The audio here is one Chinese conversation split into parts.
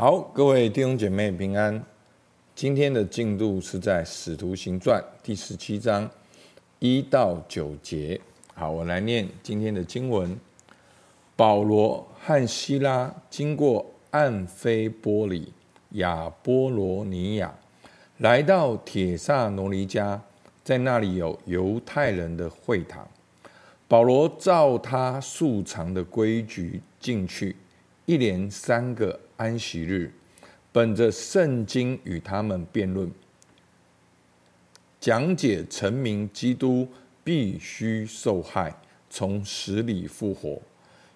好，各位弟兄姐妹平安。今天的进度是在《使徒行传》第十七章一到九节。好，我来念今天的经文：保罗和希拉经过暗非波里、亚波罗尼亚，来到铁萨罗尼迦，在那里有犹太人的会堂。保罗照他素常的规矩进去，一连三个安息日，本着圣经与他们辩论，讲解成明基督必须受害，从死里复活。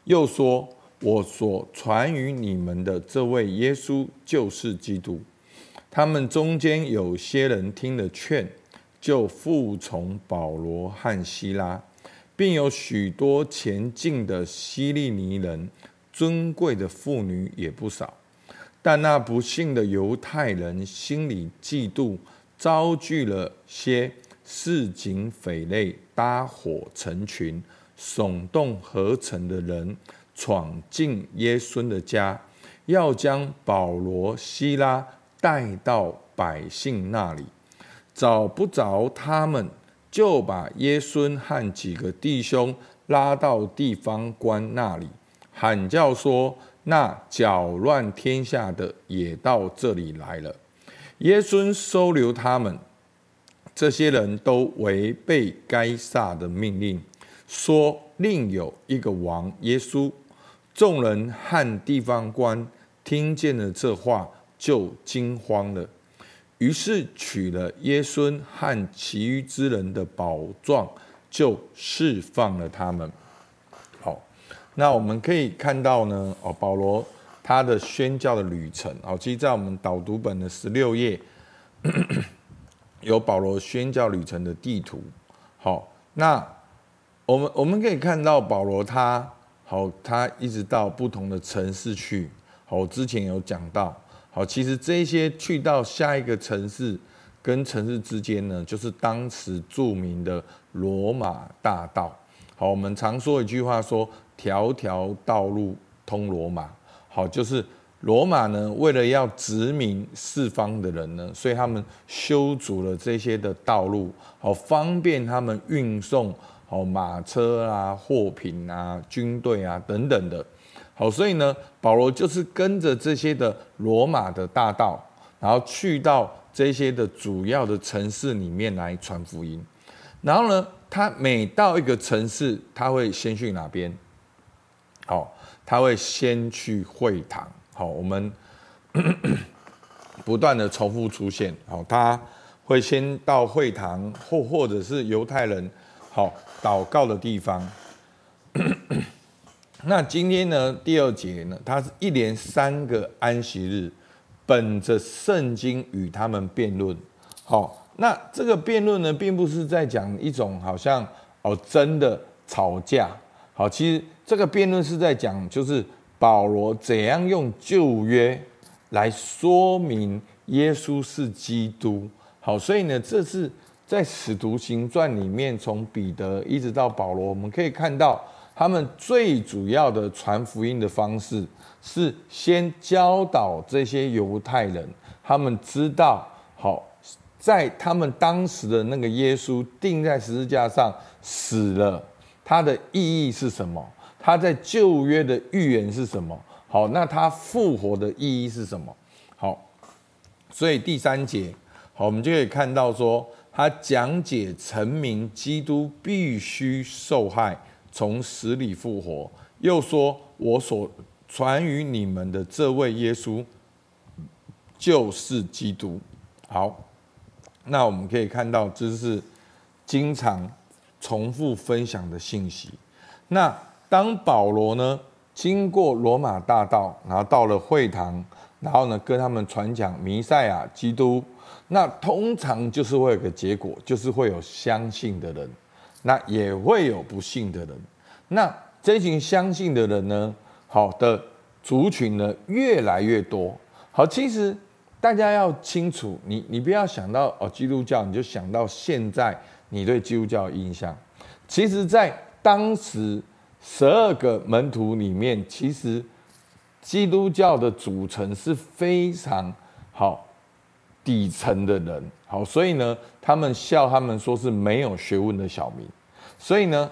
又说：“我所传与你们的这位耶稣就是基督。”他们中间有些人听了劝，就服从保罗和希拉，并有许多前进的希利尼人。尊贵的妇女也不少，但那不幸的犹太人心里嫉妒，招聚了些市井匪类，搭伙成群，耸动合成的人，闯进耶孙的家，要将保罗、西拉带到百姓那里。找不着他们，就把耶孙和几个弟兄拉到地方官那里。喊叫说：“那搅乱天下的也到这里来了。”耶稣收留他们，这些人都违背该撒的命令，说另有一个王耶稣。众人和地方官听见了这话，就惊慌了，于是取了耶稣和其余之人的宝状，就释放了他们。那我们可以看到呢，哦，保罗他的宣教的旅程，哦，其实，在我们导读本的十六页，有保罗宣教旅程的地图。好，那我们我们可以看到保罗他，好，他一直到不同的城市去。好，我之前有讲到，好，其实这些去到下一个城市跟城市之间呢，就是当时著名的罗马大道。好，我们常说一句话说。条条道路通罗马，好，就是罗马呢，为了要殖民四方的人呢，所以他们修筑了这些的道路，好方便他们运送好马车啊、货品啊、军队啊等等的，好，所以呢，保罗就是跟着这些的罗马的大道，然后去到这些的主要的城市里面来传福音，然后呢，他每到一个城市，他会先去哪边？好，他会先去会堂。好，我们 不断的重复出现。好，他会先到会堂，或或者是犹太人好祷告的地方。那今天呢，第二节呢，他是一连三个安息日，本着圣经与他们辩论。好，那这个辩论呢，并不是在讲一种好像哦真的吵架。好，其实这个辩论是在讲，就是保罗怎样用旧约来说明耶稣是基督。好，所以呢，这是在使徒行传里面，从彼得一直到保罗，我们可以看到他们最主要的传福音的方式是先教导这些犹太人，他们知道，好，在他们当时的那个耶稣钉在十字架上死了。它的意义是什么？它在旧约的预言是什么？好，那它复活的意义是什么？好，所以第三节，好，我们就可以看到说，他讲解成明基督必须受害，从死里复活，又说我所传于你们的这位耶稣就是基督。好，那我们可以看到，这是经常。重复分享的信息。那当保罗呢，经过罗马大道，然后到了会堂，然后呢，跟他们传讲弥赛亚基督，那通常就是会有个结果，就是会有相信的人，那也会有不信的人。那这群相信的人呢，好的族群呢，越来越多。好，其实大家要清楚，你你不要想到哦，基督教，你就想到现在。你对基督教印象，其实，在当时十二个门徒里面，其实基督教的组成是非常好底层的人，好，所以呢，他们笑他们说是没有学问的小民，所以呢，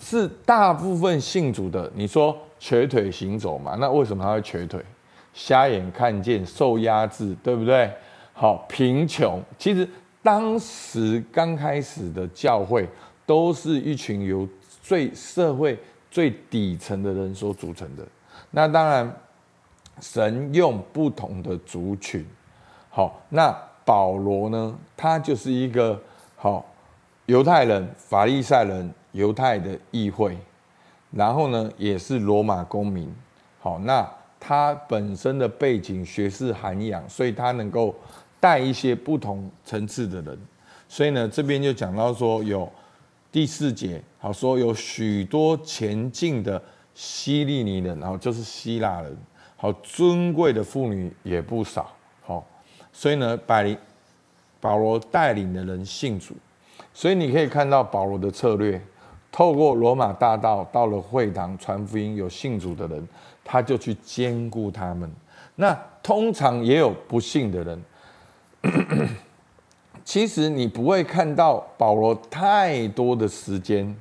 是大部分信主的。你说瘸腿行走嘛？那为什么他会瘸腿？瞎眼看见，受压制，对不对？好，贫穷。其实当时刚开始的教会，都是一群由最社会最底层的人所组成的。那当然，神用不同的族群。好，那保罗呢？他就是一个好犹太人、法利赛人、犹太的议会，然后呢，也是罗马公民。好，那。他本身的背景、学识涵养，所以他能够带一些不同层次的人。所以呢，这边就讲到说，有第四节，好说有许多前进的希利尼人，然后就是希腊人，好尊贵的妇女也不少。好，所以呢，百灵保罗带领的人信主，所以你可以看到保罗的策略，透过罗马大道到了会堂传福音，有信主的人。他就去兼顾他们，那通常也有不信的人。其实你不会看到保罗太多的时间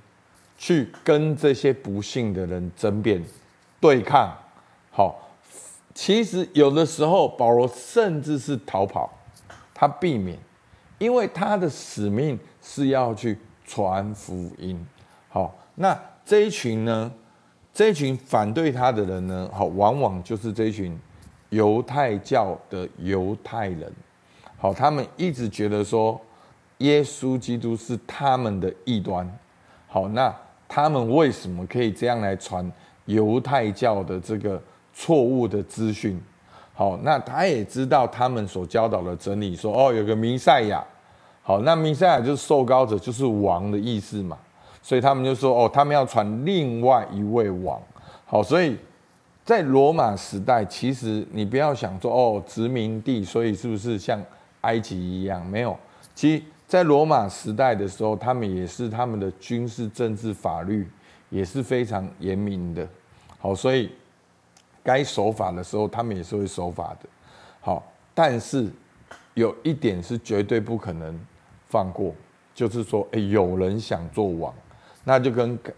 去跟这些不信的人争辩、对抗。好，其实有的时候保罗甚至是逃跑，他避免，因为他的使命是要去传福音。好，那这一群呢？这一群反对他的人呢，好，往往就是这一群犹太教的犹太人，好，他们一直觉得说耶稣基督是他们的异端，好，那他们为什么可以这样来传犹太教的这个错误的资讯？好，那他也知道他们所教导的真理，说哦，有个弥赛亚，好，那弥赛亚就是受膏者，就是王的意思嘛。所以他们就说：“哦，他们要传另外一位王。”好，所以在罗马时代，其实你不要想说哦，殖民地，所以是不是像埃及一样？没有。其实，在罗马时代的时候，他们也是他们的军事、政治、法律也是非常严明的。好，所以该守法的时候，他们也是会守法的。好，但是有一点是绝对不可能放过，就是说，诶，有人想做王。那就跟凯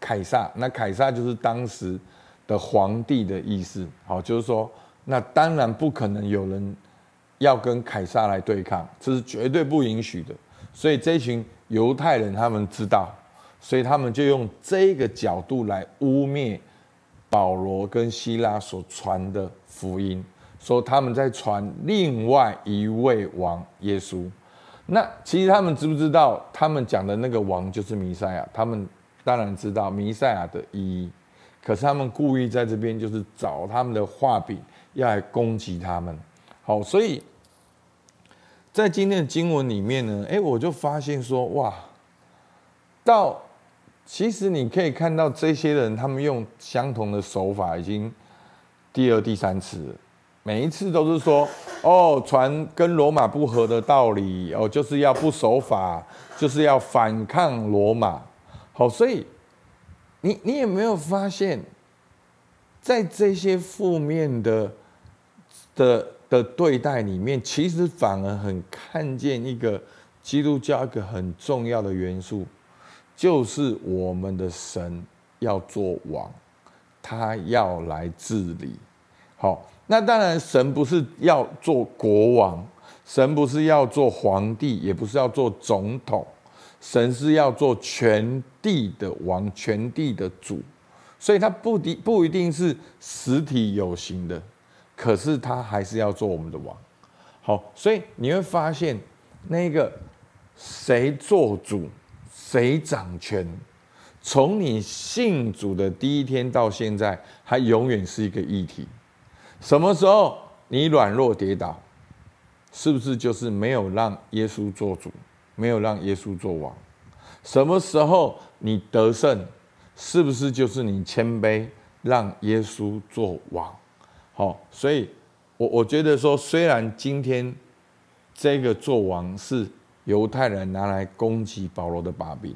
凯撒，那凯撒就是当时的皇帝的意思，好，就是说，那当然不可能有人要跟凯撒来对抗，这是绝对不允许的。所以这群犹太人他们知道，所以他们就用这个角度来污蔑保罗跟希拉所传的福音，说他们在传另外一位王耶稣。那其实他们知不知道，他们讲的那个王就是弥赛亚？他们当然知道弥赛亚的意义，可是他们故意在这边就是找他们的画柄，要来攻击他们。好，所以在今天的经文里面呢，哎，我就发现说，哇，到其实你可以看到这些人，他们用相同的手法，已经第二、第三次。每一次都是说哦，传跟罗马不合的道理哦，就是要不守法，就是要反抗罗马。好，所以你你有没有发现，在这些负面的的的对待里面，其实反而很看见一个基督教一个很重要的元素，就是我们的神要做王，他要来治理。好。那当然，神不是要做国王，神不是要做皇帝，也不是要做总统，神是要做全地的王，全地的主。所以，他不一不一定是实体有形的，可是他还是要做我们的王。好，所以你会发现，那个谁做主，谁掌权，从你信主的第一天到现在，还永远是一个议题。什么时候你软弱跌倒，是不是就是没有让耶稣做主，没有让耶稣做王？什么时候你得胜，是不是就是你谦卑，让耶稣做王？好，所以我我觉得说，虽然今天这个做王是犹太人拿来攻击保罗的把柄，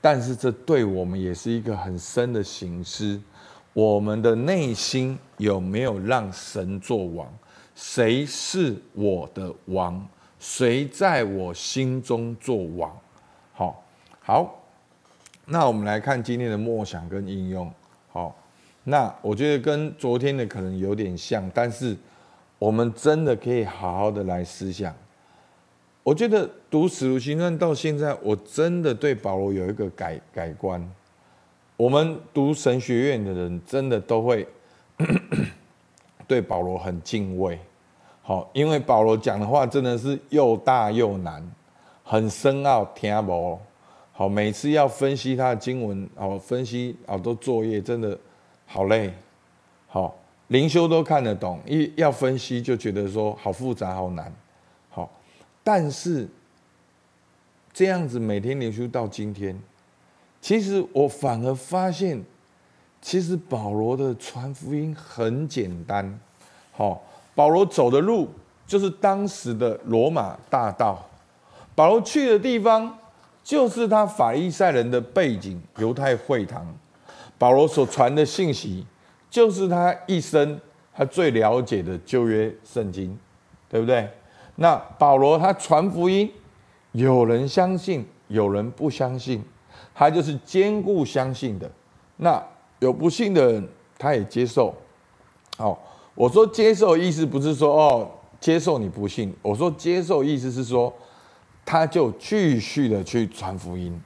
但是这对我们也是一个很深的省思。我们的内心有没有让神做王？谁是我的王？谁在我心中做王？好，好，那我们来看今天的默想跟应用。好，那我觉得跟昨天的可能有点像，但是我们真的可以好好的来思想。我觉得读使徒行传到现在，我真的对保罗有一个改改观。我们读神学院的人，真的都会 对保罗很敬畏。好，因为保罗讲的话真的是又大又难，很深奥，听不。好，每次要分析他的经文，好分析好多作业，真的好累。好，灵修都看得懂，一要分析就觉得说好复杂，好难。好，但是这样子每天灵修到今天。其实我反而发现，其实保罗的传福音很简单。好，保罗走的路就是当时的罗马大道，保罗去的地方就是他法利赛人的背景，犹太会堂。保罗所传的信息就是他一生他最了解的旧约圣经，对不对？那保罗他传福音，有人相信，有人不相信。他就是坚固相信的，那有不信的人，他也接受。哦，我说接受意思不是说哦接受你不信，我说接受意思是说，他就继续的去传福音，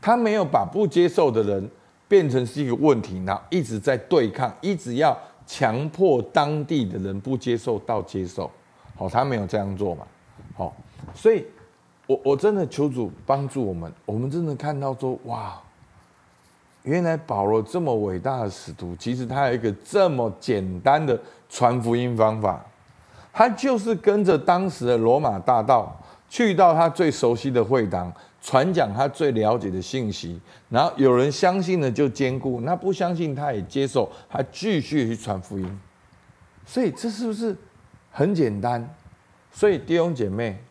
他没有把不接受的人变成是一个问题，然后一直在对抗，一直要强迫当地的人不接受到接受。好，他没有这样做嘛。好，所以。我我真的求主帮助我们，我们真的看到说，哇，原来保罗这么伟大的使徒，其实他有一个这么简单的传福音方法，他就是跟着当时的罗马大道，去到他最熟悉的会堂，传讲他最了解的信息，然后有人相信了就坚固，那不相信他也接受，他继续去传福音。所以这是不是很简单？所以弟兄姐妹。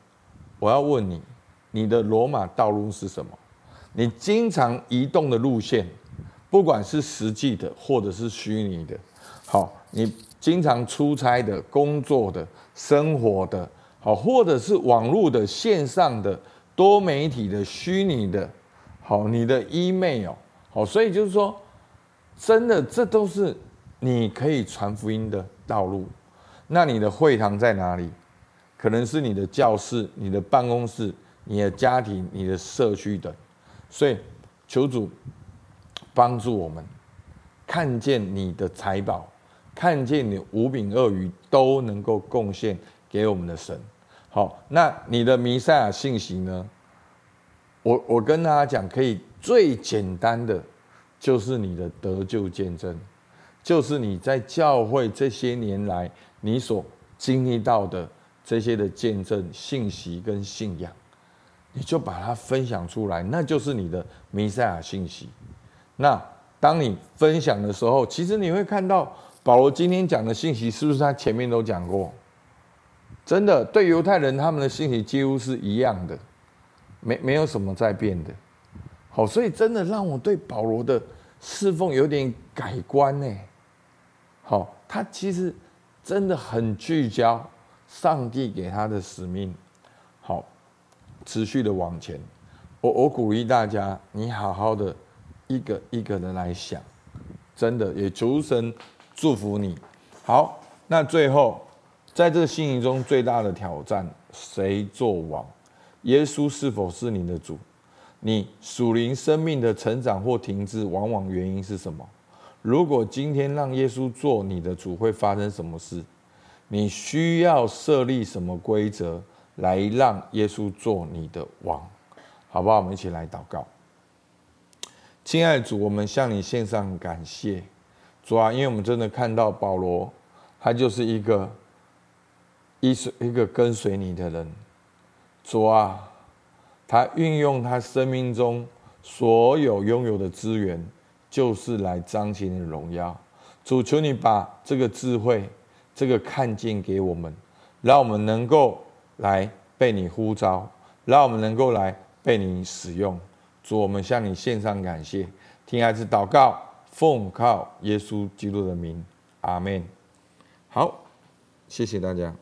我要问你，你的罗马道路是什么？你经常移动的路线，不管是实际的或者是虚拟的，好，你经常出差的、工作的、生活的，好，或者是网络的、线上的、多媒体的、虚拟的，好，你的 email，好，所以就是说，真的，这都是你可以传福音的道路。那你的会堂在哪里？可能是你的教室、你的办公室、你的家庭、你的社区等，所以求主帮助我们看见你的财宝，看见你五饼二鱼都能够贡献给我们的神。好，那你的弥赛亚信息呢？我我跟大家讲，可以最简单的就是你的得救见证，就是你在教会这些年来你所经历到的。这些的见证、信息跟信仰，你就把它分享出来，那就是你的弥赛亚信息。那当你分享的时候，其实你会看到保罗今天讲的信息，是不是他前面都讲过？真的，对犹太人他们的信息几乎是一样的，没没有什么在变的。好，所以真的让我对保罗的侍奉有点改观呢。好，他其实真的很聚焦。上帝给他的使命，好，持续的往前。我我鼓励大家，你好好的一个一个的来想，真的也求神祝福你。好，那最后在这个信息中最大的挑战，谁做王？耶稣是否是你的主？你属灵生命的成长或停滞，往往原因是什么？如果今天让耶稣做你的主，会发生什么事？你需要设立什么规则来让耶稣做你的王，好不好？我们一起来祷告。亲爱的主，我们向你献上感谢，主啊，因为我们真的看到保罗，他就是一个一一个跟随你的人。主啊，他运用他生命中所有拥有的资源，就是来彰显你的荣耀。主，求你把这个智慧。这个看见给我们，让我们能够来被你呼召，让我们能够来被你使用。主，我们向你献上感谢，听孩子祷告，奉靠耶稣基督的名，阿门。好，谢谢大家。